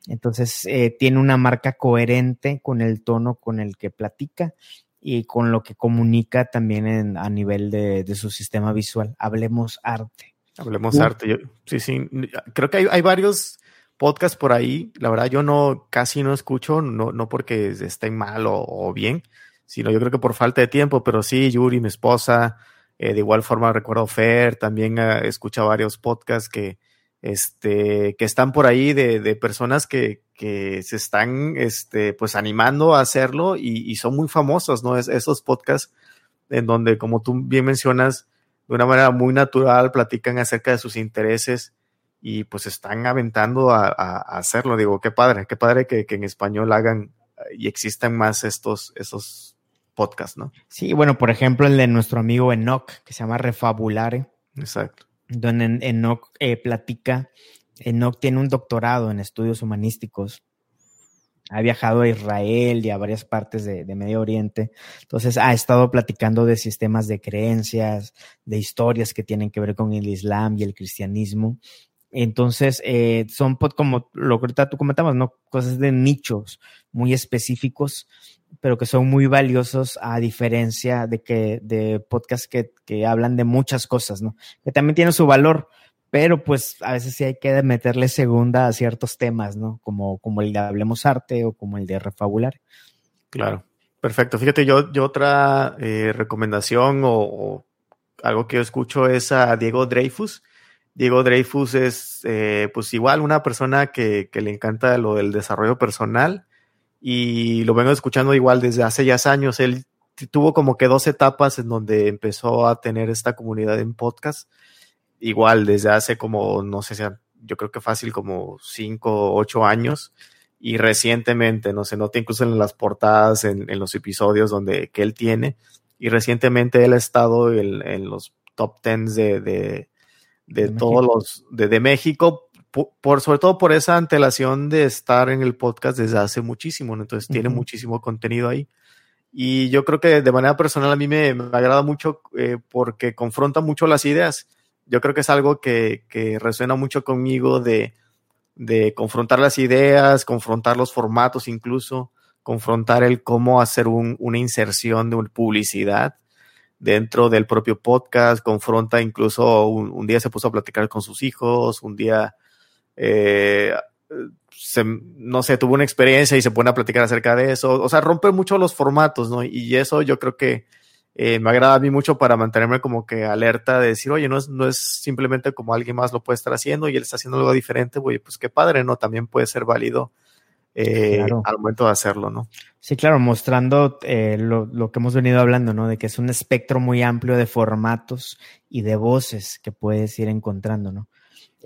Entonces eh, tiene una marca coherente con el tono con el que platica y con lo que comunica también a nivel de, su sistema visual. Hablemos arte. Hablemos uh. arte. Yo, sí, sí. Creo que hay, hay varios podcast por ahí. La verdad, yo no casi no escucho, no, no porque estén mal o, o, bien, sino yo creo que por falta de tiempo, pero sí, Yuri, mi esposa, eh, de igual forma recuerdo Fer, también uh, escucha varios podcasts que, este, que están por ahí de, de personas que, que, se están este, pues animando a hacerlo y, y son muy famosos, ¿no? Es, esos podcasts en donde, como tú bien mencionas, de una manera muy natural platican acerca de sus intereses y pues están aventando a, a, a, hacerlo. Digo, qué padre, qué padre que, que, en español hagan y existan más estos, esos podcasts, ¿no? Sí, bueno, por ejemplo, el de nuestro amigo Enoch, que se llama Refabulare. Exacto. Donde Enoch eh, platica, Enoch tiene un doctorado en estudios humanísticos. Ha viajado a Israel y a varias partes de, Medio Oriente. Entonces ha estado platicando de sistemas de creencias, de historias que tienen que ver con el Islam y el cristianismo. Entonces, eh, son como lo que tú comentabas, ¿no? Cosas de nichos muy específicos, pero que son muy valiosos a diferencia de que de podcasts que, que hablan de muchas cosas, ¿no? Que también tienen su valor, pero pues a veces sí hay que meterle segunda a ciertos temas, ¿no? Como, como el de Hablemos Arte o como el de Refabular. Claro, perfecto. Fíjate, yo, yo otra eh, recomendación o, algo que yo escucho es a Diego Dreyfus Diego Dreyfus es eh, pues igual una persona que, que, le encanta lo del desarrollo personal y lo vengo escuchando igual desde hace ya años. Él tuvo como que dos etapas en donde empezó a tener esta comunidad en podcast. Igual desde hace como, no sé, yo creo que fácil como cinco o ocho años. Y recientemente, no se nota incluso en las portadas, en, en los episodios donde que él tiene. Y recientemente él ha estado en, en los top tens de, de de, de todos México. los de, de México, por, por, sobre todo por esa antelación de estar en el podcast desde hace muchísimo, ¿no? entonces uh -huh. tiene muchísimo contenido ahí. Y yo creo que de manera personal a mí me, me agrada mucho eh, porque confronta mucho las ideas. Yo creo que es algo que, que resuena mucho conmigo de, de confrontar las ideas, confrontar los formatos incluso, confrontar el cómo hacer un, una inserción de publicidad dentro del propio podcast, confronta incluso un, un, día se puso a platicar con sus hijos, un día, eh, se, no sé, tuvo una experiencia y se pone a platicar acerca de eso, o sea, rompe mucho los formatos, ¿no? Y eso yo creo que eh, me agrada a mí mucho para mantenerme como que alerta de decir, oye, no es, no es simplemente como alguien más lo puede estar haciendo y él está haciendo algo diferente, oye, pues qué padre, ¿no? También puede ser válido eh, claro. al momento de hacerlo, ¿no? Sí, claro, mostrando eh, lo, lo, que hemos venido hablando, ¿no? De que es un espectro muy amplio de formatos y de voces que puedes ir encontrando, ¿no?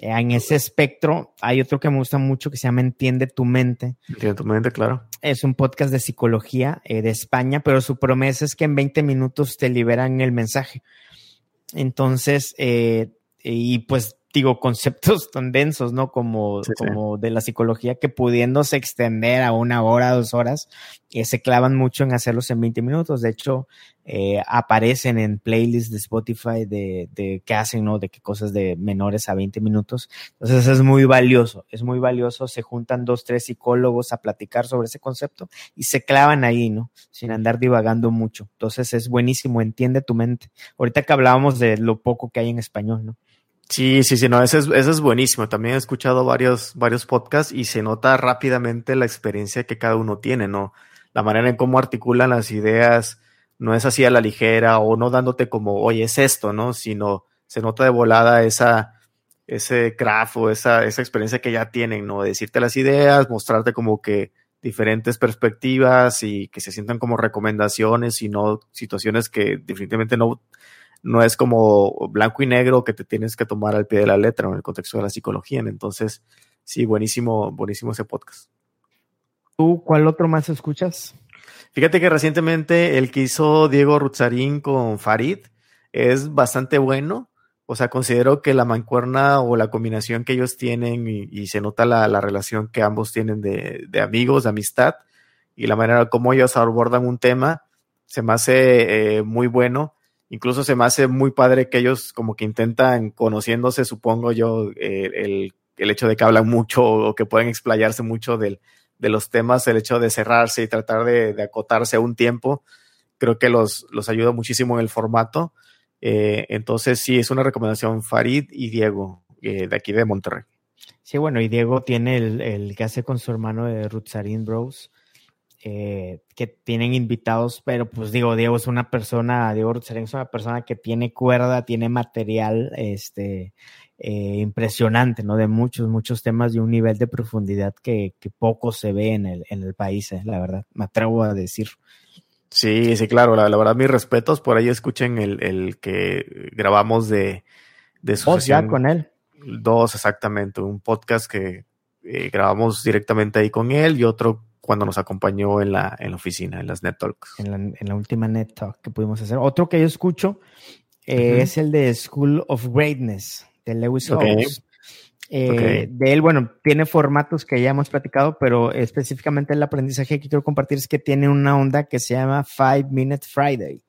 Eh, en ese espectro hay otro que me gusta mucho que se llama Entiende tu mente. Entiende tu mente, claro. Es un podcast de psicología eh, de España, pero su promesa es que en 20 minutos te liberan el mensaje. Entonces, eh, y pues digo, conceptos tan densos, ¿no? Como, sí, como sí. de la psicología que pudiéndose extender a una hora, dos horas, eh, se clavan mucho en hacerlos en 20 minutos. De hecho, eh, aparecen en playlists de Spotify de, de qué hacen, ¿no? De qué cosas de menores a 20 minutos. Entonces es muy valioso, es muy valioso. Se juntan dos, tres psicólogos a platicar sobre ese concepto y se clavan ahí, ¿no? Sin andar divagando mucho. Entonces es buenísimo, entiende tu mente. Ahorita que hablábamos de lo poco que hay en español, ¿no? Sí, sí, sí, no, ese es, ese es buenísimo. También he escuchado varios, varios podcasts y se nota rápidamente la experiencia que cada uno tiene, ¿no? La manera en cómo articulan las ideas no es así a la ligera o no dándote como, oye, es esto, ¿no? Sino se nota de volada esa, ese craft o esa, esa experiencia que ya tienen, ¿no? Decirte las ideas, mostrarte como que diferentes perspectivas y que se sientan como recomendaciones y no situaciones que definitivamente no, no es como blanco y negro que te tienes que tomar al pie de la letra en el contexto de la psicología. Entonces, sí, buenísimo, buenísimo ese podcast. ¿Tú cuál otro más escuchas? Fíjate que recientemente el que hizo Diego Ruzarín con Farid, es bastante bueno. O sea, considero que la mancuerna o la combinación que ellos tienen y, se nota la, la, relación que ambos tienen de, de, amigos, de amistad y la manera como ellos abordan un tema, se me hace eh, muy bueno. Incluso se me hace muy padre que ellos como que intentan, conociéndose, supongo yo, el, el, hecho de que hablan mucho o que pueden explayarse mucho del, de los temas, el hecho de cerrarse y tratar de, de acotarse a un tiempo, creo que los, los ayuda muchísimo en el formato. Eh, entonces, sí, es una recomendación Farid y Diego, eh, de aquí de Monterrey. Sí, bueno, y Diego tiene el, el que hace con su hermano de Rutsarin Bros, eh, que tienen invitados, pero pues digo, Diego es una persona, Diego Rutsarin es una persona que tiene cuerda, tiene material, este, eh, impresionante, ¿no? De muchos, muchos temas de un nivel de profundidad que, que poco se ve en el, en el país, eh, la verdad, me atrevo a decir. Sí, sí, claro, la, la verdad, mis respetos, por ahí escuchen el, el que grabamos de, de su ya con él. Dos, exactamente, un podcast que eh, grabamos directamente ahí con él y otro cuando nos acompañó en la, en la oficina, en las Net Talks. En la, en la última Net Talk que pudimos hacer. Otro que yo escucho eh, uh -huh. es el de School of Greatness, de Lewis okay. Eh, okay. De él, bueno, tiene formatos que ya hemos platicado, pero específicamente el aprendizaje que quiero compartir es que tiene una onda que se llama Five Minute Friday.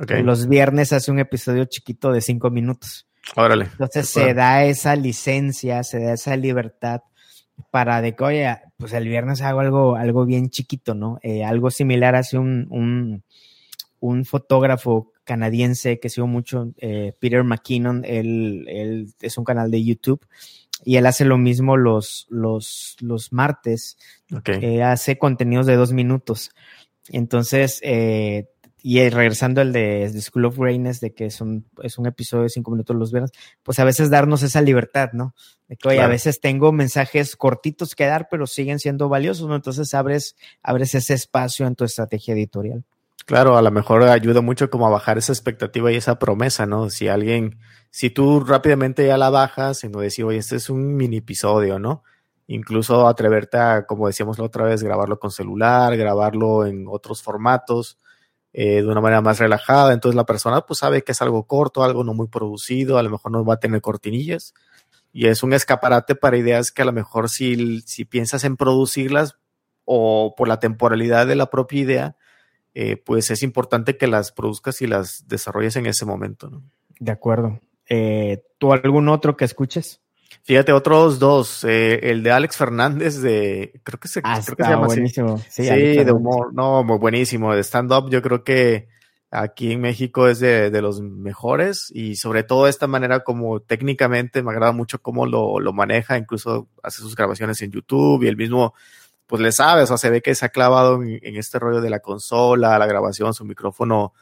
Okay. Los viernes hace un episodio chiquito de cinco minutos. Órale. Entonces se da esa licencia, se da esa libertad para de que, oye, pues el viernes hago algo, algo bien chiquito, ¿no? Eh, algo similar hace un, un, un fotógrafo canadiense que sigo mucho, eh, Peter McKinnon, él, él, es un canal de YouTube y él hace lo mismo los, los, los martes. Okay. Eh, hace contenidos de dos minutos. Entonces, eh, y regresando al de, de, School of Greatness, de que es un, es un episodio de cinco minutos los viernes, pues a veces darnos esa libertad, ¿no? De que, oye, claro. a veces tengo mensajes cortitos que dar, pero siguen siendo valiosos, ¿no? Entonces abres, abres ese espacio en tu estrategia editorial. Claro, a lo mejor ayuda mucho como a bajar esa expectativa y esa promesa, ¿no? Si alguien, si tú rápidamente ya la bajas, y no decir, oye, este es un mini episodio, ¿no? Incluso atreverte a, como decíamos la otra vez, grabarlo con celular, grabarlo en otros formatos, eh, de una manera más relajada. Entonces la persona pues sabe que es algo corto, algo no muy producido, a lo mejor no va a tener cortinillas. Y es un escaparate para ideas que a lo mejor si, si piensas en producirlas o por la temporalidad de la propia idea, eh, pues es importante que las produzcas y las desarrolles en ese momento. De acuerdo. Eh, ¿Tú algún otro que escuches? Fíjate, otros dos. Eh, el de Alex Fernández, de. Creo que se, ah, creo que se llama buenísimo. así. Sí, sí de humor. No, muy buenísimo. De stand-up, yo creo que aquí en México es de, de, los mejores y sobre todo de esta manera como técnicamente me agrada mucho cómo lo, lo maneja, incluso hace sus grabaciones en YouTube y el mismo pues le sabe, o sea, se ve que se ha clavado en, en este rollo de la consola, la grabación, su micrófono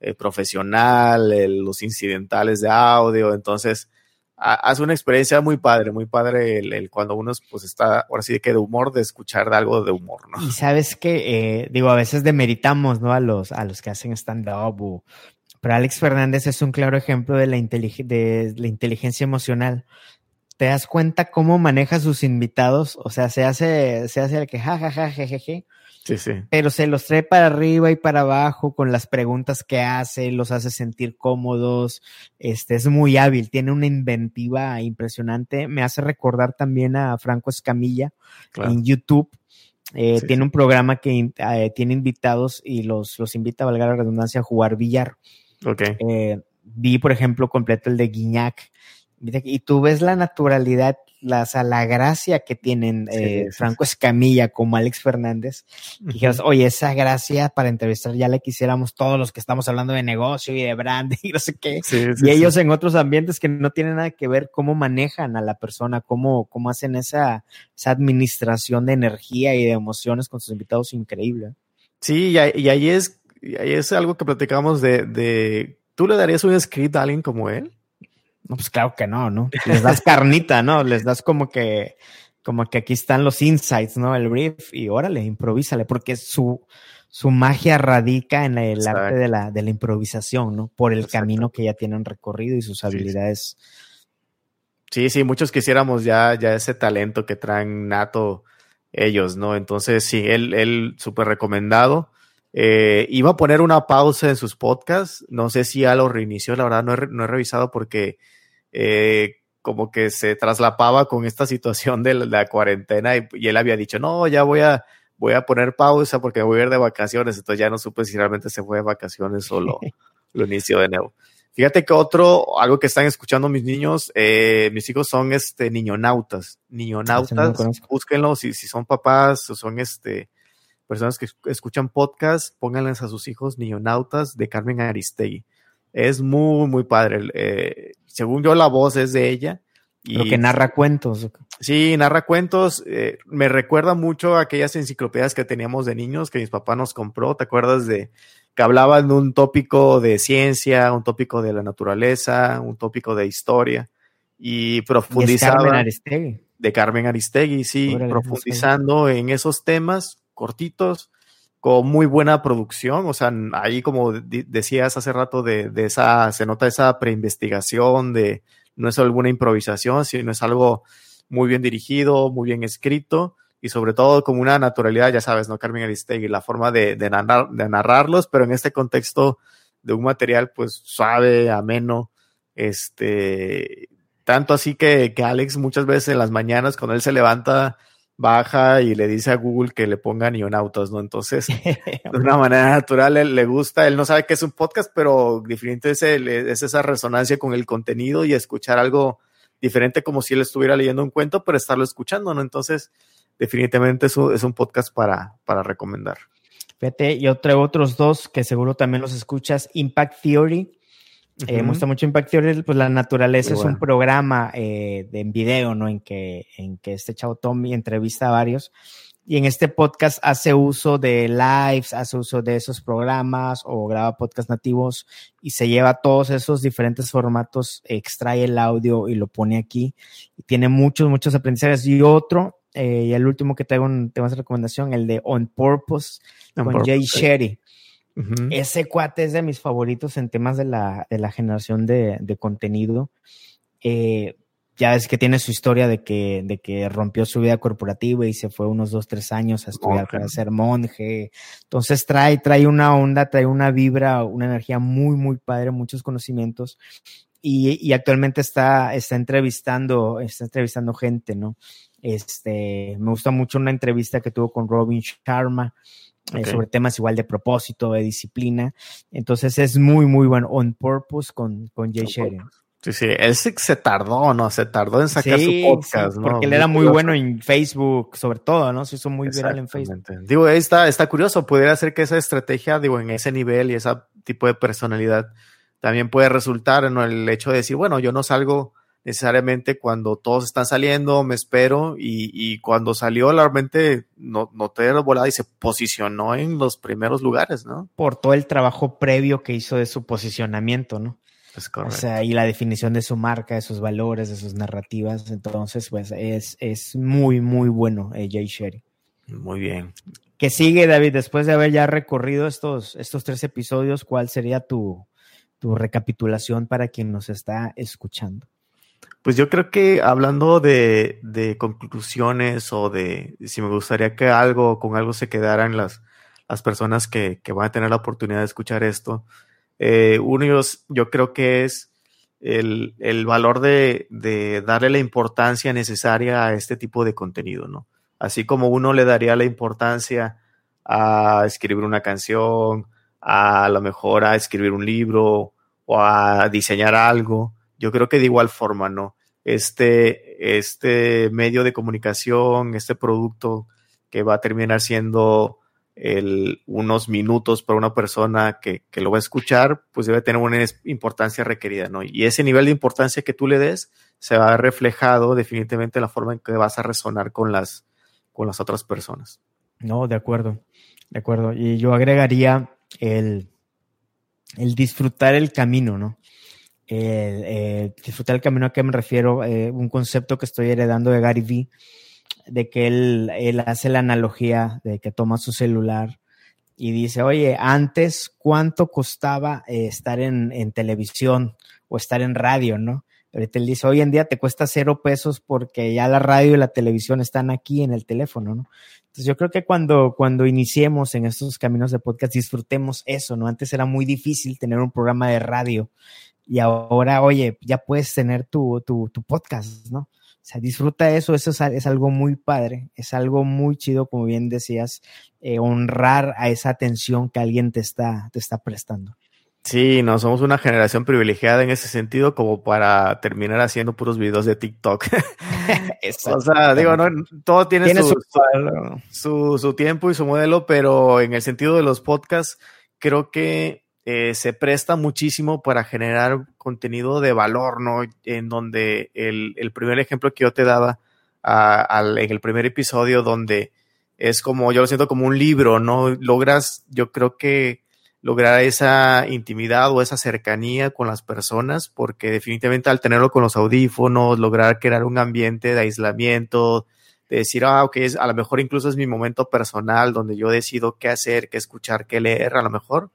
eh, profesional, el, los incidentales de audio, entonces hace una experiencia muy padre, muy padre el, el, cuando uno pues está, ahora sí que de humor, de escuchar de algo de humor, ¿no? Y sabes que, eh, digo, a veces demeritamos, ¿no? A los, a los que hacen stand-up pero Alex Fernández es un claro ejemplo de la, de la inteligencia emocional te das cuenta cómo maneja sus invitados, o sea, se hace, se hace el que jajaja, jejeje. Sí, sí. Pero se los trae para arriba y para abajo con las preguntas que hace, los hace sentir cómodos. Este es muy hábil, tiene una inventiva impresionante. Me hace recordar también a Franco Escamilla claro. en YouTube. Eh, sí, tiene un programa que eh, tiene invitados y los, los invita, a valga la redundancia, a jugar billar. Ok. Eh, vi, por ejemplo, completo el de Guiñac y tú ves la naturalidad, la, o sea, la gracia que tienen eh, sí, Franco Escamilla como Alex Fernández. Uh -huh. Dijeras, oye, esa gracia para entrevistar ya la quisiéramos todos los que estamos hablando de negocio y de branding y no sé qué. Sí, y ellos en otros ambientes que no tienen nada que ver cómo manejan a la persona, cómo, cómo hacen esa, esa administración de energía y de emociones con sus invitados increíble. Sí, y, y ahí, es, y ahí es algo que platicamos de, de, ¿tú le darías un script a alguien como él? No, pues claro que no, ¿no? Les das carnita, ¿no? Les das como que, como que aquí están los insights, ¿no? El brief y órale, improvísale, porque su, su magia radica en el Exacto. arte de la, de la improvisación, ¿no? Por el Exacto. camino que ya tienen recorrido y sus habilidades. Sí, sí, muchos quisiéramos ya, ya ese talento que traen nato ellos, ¿no? Entonces, sí, él, él súper recomendado. Eh, iba a poner una pausa en sus podcasts. No sé si ya lo reinició, la verdad no he, no he revisado porque eh, como que se traslapaba con esta situación de la, cuarentena y, y, él había dicho, no, ya voy a, voy a poner pausa porque voy a ir de vacaciones. Entonces ya no supe si realmente se fue de vacaciones o lo, lo inició de nuevo. Fíjate que otro, algo que están escuchando mis niños, eh, mis hijos son este niñonautas. Niñonautas, no búsquenlo si, si son papás o son este personas que escuchan podcast, pónganles a sus hijos niñonautas de Carmen Aristegui. Es muy, muy padre. Eh, según yo, la voz es de ella. Y, Lo que narra cuentos. Sí, narra cuentos. Eh, me recuerda mucho a aquellas enciclopedias que teníamos de niños que mis papás nos compró. ¿Te acuerdas de que hablaban de un tópico de ciencia, un tópico de la naturaleza, un tópico de historia? Y profundizaban. De Carmen Aristegui. De Carmen Aristegui, sí, profundizando en esos temas cortitos, con muy buena producción. O sea, ahí como decías hace rato de, de esa, se nota esa preinvestigación de no es alguna improvisación, sino es algo muy bien dirigido, muy bien escrito y sobre todo como una naturalidad, ya sabes, ¿no? Carmen Aristegui, la forma de, de, narrar, de narrarlos, pero en este contexto de un material pues suave, ameno, este, tanto así que, que Alex muchas veces en las mañanas cuando él se levanta, baja y le dice a Google que le pongan ionautas, ¿no? Entonces, de una manera natural, él le gusta, él no sabe qué es un podcast, pero definitivamente es, esa resonancia con el contenido y escuchar algo diferente como si él estuviera leyendo un cuento, pero estarlo escuchando, ¿no? Entonces, definitivamente es un, es un podcast para, para recomendar. Fíjate, yo traigo otros dos que seguro también los escuchas, Impact Theory eh, me gusta mucho Impact Theory, pues la naturaleza es un programa eh, de, en video, ¿no? En que, en que este chavo Tommy entrevista a varios. Y en este podcast hace uso de lives, hace uso de esos programas o graba podcast nativos y se lleva todos esos diferentes formatos, extrae el audio y lo pone aquí. Y tiene muchos, muchos aprendizajes. Y otro, eh, y el último que tengo tema de recomendación, el de On Purpose con Jay Sherry. Ese cuate es de mis favoritos en temas de la, de la generación de, de contenido. Eh, ya es que tiene su historia de que, de que rompió su vida corporativa y se fue unos dos, tres años a estudiar para ser monje. Entonces trae, trae una onda, trae una vibra, una energía muy, muy padre, muchos conocimientos. Y, y actualmente está, está entrevistando, está entrevistando gente, ¿no? Este, me gusta mucho una entrevista que tuvo con Robin Sharma, eh, sobre temas igual de propósito, de disciplina. Entonces es muy, muy bueno. On Purpose con, con Jay Sherry. Sí, sí, él se, tardó, ¿no? Se tardó en sacar su podcast, ¿no? Porque él era muy bueno en Facebook, sobre todo, ¿no? Se hizo muy viral en Facebook. Digo, está, está curioso, pudiera ser que esa estrategia, digo, en ese nivel y ese tipo de personalidad también puede resultar en el hecho de decir, bueno, yo no salgo necesariamente cuando todos están saliendo, me espero, y, y cuando salió realmente no, noté la volada y se posicionó en los primeros lugares, ¿no? Por todo el trabajo previo que hizo de su posicionamiento, ¿no? Es correcto. O sea, y la definición de su marca, de sus valores, de sus narrativas. Entonces, pues es, es muy, muy bueno eh, Jay Sherry. Muy bien. ¿Qué sigue, David? Después de haber ya recorrido estos, estos tres episodios, ¿cuál sería tu, tu recapitulación para quien nos está escuchando? Pues yo creo que hablando de, conclusiones o de si me gustaría que algo, con algo se quedaran las, las personas que, que van a tener la oportunidad de escuchar esto, eh, uno yo creo que es el, el valor de, de, darle la importancia necesaria a este tipo de contenido, ¿no? Así como uno le daría la importancia a escribir una canción, a lo mejor a escribir un libro o a diseñar algo, yo creo que de igual forma, ¿no? Este, este medio de comunicación, este producto que va a terminar siendo el, unos minutos para una persona que, que, lo va a escuchar, pues debe tener una importancia requerida, ¿no? Y ese nivel de importancia que tú le des se va a ver reflejado definitivamente en la forma en que vas a resonar con las, con las otras personas. No, de acuerdo, de acuerdo. Y yo agregaría el, el disfrutar el camino, ¿no? Disfrutar el camino a que me refiero, eh, un concepto que estoy heredando de Gary Vee, de que él, él hace la analogía de que toma su celular y dice, oye, antes, ¿cuánto costaba eh, estar en, en, televisión o estar en radio, no? Ahorita él dice, hoy en día te cuesta cero pesos porque ya la radio y la televisión están aquí en el teléfono, ¿no? Entonces yo creo que cuando, cuando iniciemos en estos caminos de podcast, disfrutemos eso, ¿no? Antes era muy difícil tener un programa de radio y ahora, oye, ya puedes tener tu, tu, tu podcast, ¿no? O sea, disfruta eso, eso es, algo muy padre, es algo muy chido, como bien decías, eh, honrar a esa atención que alguien te está, te está prestando. Sí, no, somos una generación privilegiada en ese sentido como para terminar haciendo puros videos de TikTok. o sea, digo, no, todo tiene, su, su, su, tiempo y su modelo, pero en el sentido de los podcasts, creo que eh, se presta muchísimo para generar contenido de valor, ¿no? En donde el, el primer ejemplo que yo te daba al, en el primer episodio, donde es como, yo lo siento como un libro, ¿no? Logras, yo creo que lograr esa intimidad o esa cercanía con las personas, porque definitivamente al tenerlo con los audífonos, lograr crear un ambiente de aislamiento, de decir, ah, ok, a lo mejor incluso es mi momento personal donde yo decido qué hacer, qué escuchar, qué leer, a lo mejor.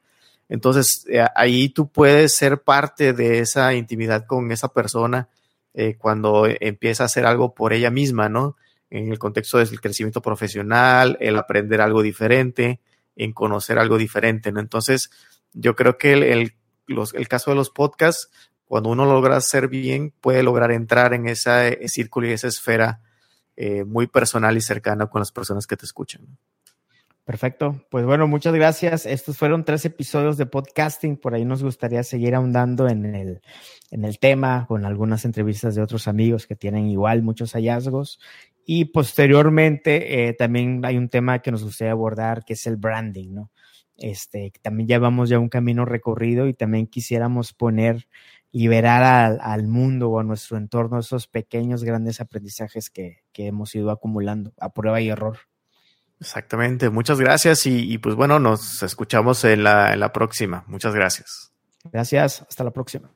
Entonces, eh, ahí tú puedes ser parte de esa intimidad con esa persona eh, cuando empieza a hacer algo por ella misma, ¿no? En el contexto del crecimiento profesional, el aprender algo diferente, en conocer algo diferente. ¿no? Entonces, yo creo que el, el, caso de los podcasts, cuando uno logra hacer bien, puede lograr entrar en ese círculo y esa esfera eh, muy personal y cercana con las personas que te escuchan. Perfecto. Pues bueno, muchas gracias. Estos fueron tres episodios de podcasting. Por ahí nos gustaría seguir ahondando en el, en el tema, con algunas entrevistas de otros amigos que tienen igual muchos hallazgos. Y posteriormente eh, también hay un tema que nos gustaría abordar, que es el branding, ¿no? Este, también llevamos ya un camino recorrido y también quisiéramos poner, liberar al, al mundo o a nuestro entorno esos pequeños, grandes aprendizajes que, que hemos ido acumulando a prueba y error. Exactamente, muchas gracias y, y pues bueno, nos escuchamos en la, en la próxima. Muchas gracias. Gracias, hasta la próxima.